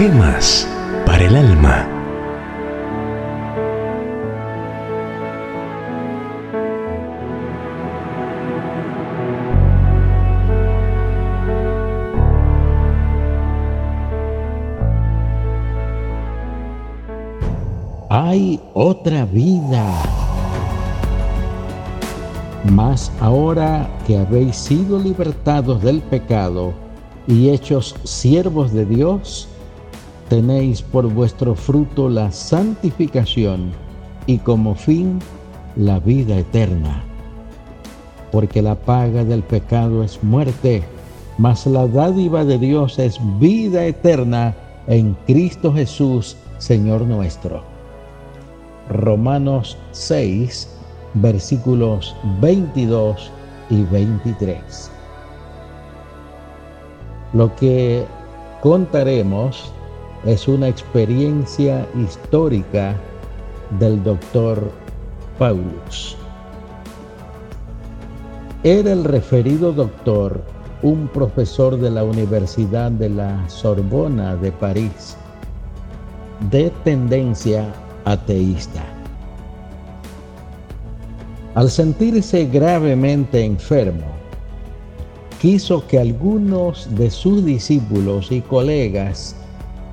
Gemas para el alma. Hay otra vida. Mas ahora que habéis sido libertados del pecado y hechos siervos de Dios, tenéis por vuestro fruto la santificación y como fin la vida eterna. Porque la paga del pecado es muerte, mas la dádiva de Dios es vida eterna en Cristo Jesús, Señor nuestro. Romanos 6, versículos 22 y 23. Lo que contaremos es una experiencia histórica del doctor Paulus. Era el referido doctor un profesor de la Universidad de la Sorbona de París, de tendencia ateísta. Al sentirse gravemente enfermo, quiso que algunos de sus discípulos y colegas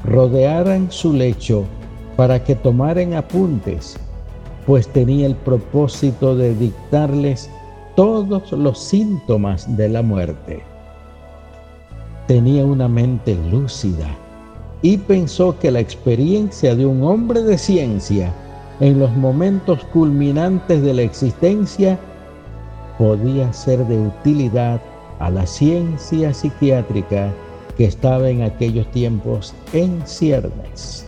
rodearan su lecho para que tomaran apuntes, pues tenía el propósito de dictarles todos los síntomas de la muerte. Tenía una mente lúcida y pensó que la experiencia de un hombre de ciencia en los momentos culminantes de la existencia podía ser de utilidad a la ciencia psiquiátrica que estaba en aquellos tiempos en ciernes.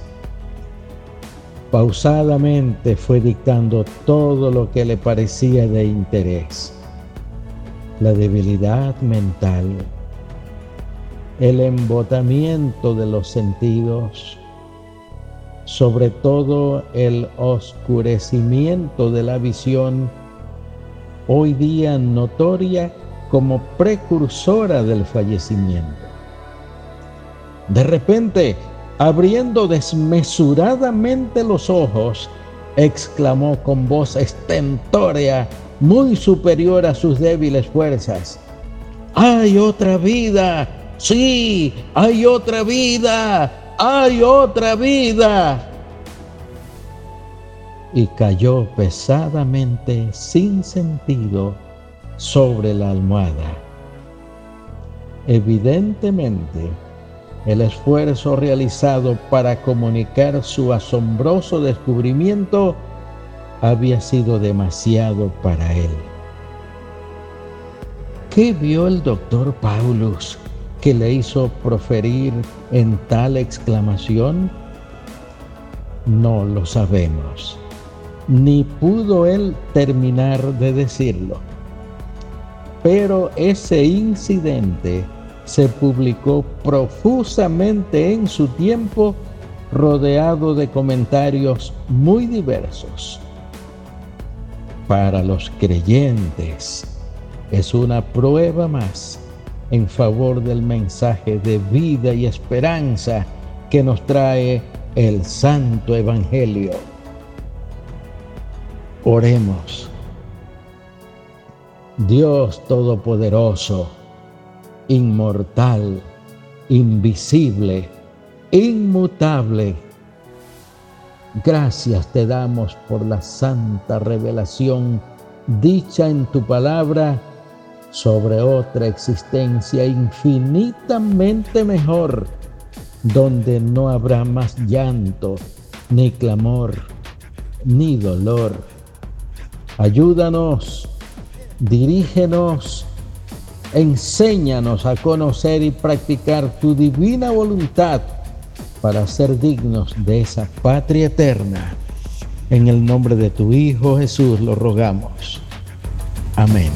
Pausadamente fue dictando todo lo que le parecía de interés. La debilidad mental, el embotamiento de los sentidos, sobre todo el oscurecimiento de la visión, hoy día notoria como precursora del fallecimiento. De repente, abriendo desmesuradamente los ojos, exclamó con voz estentórea, muy superior a sus débiles fuerzas, ¡Hay otra vida! Sí, hay otra vida, hay otra vida. Y cayó pesadamente, sin sentido, sobre la almohada. Evidentemente, el esfuerzo realizado para comunicar su asombroso descubrimiento había sido demasiado para él. ¿Qué vio el doctor Paulus que le hizo proferir en tal exclamación? No lo sabemos, ni pudo él terminar de decirlo. Pero ese incidente se publicó profusamente en su tiempo, rodeado de comentarios muy diversos. Para los creyentes es una prueba más en favor del mensaje de vida y esperanza que nos trae el Santo Evangelio. Oremos. Dios Todopoderoso, inmortal, invisible, inmutable, gracias te damos por la santa revelación dicha en tu palabra sobre otra existencia infinitamente mejor, donde no habrá más llanto, ni clamor, ni dolor. Ayúdanos, dirígenos, enséñanos a conocer y practicar tu divina voluntad para ser dignos de esa patria eterna. En el nombre de tu Hijo Jesús lo rogamos. Amén.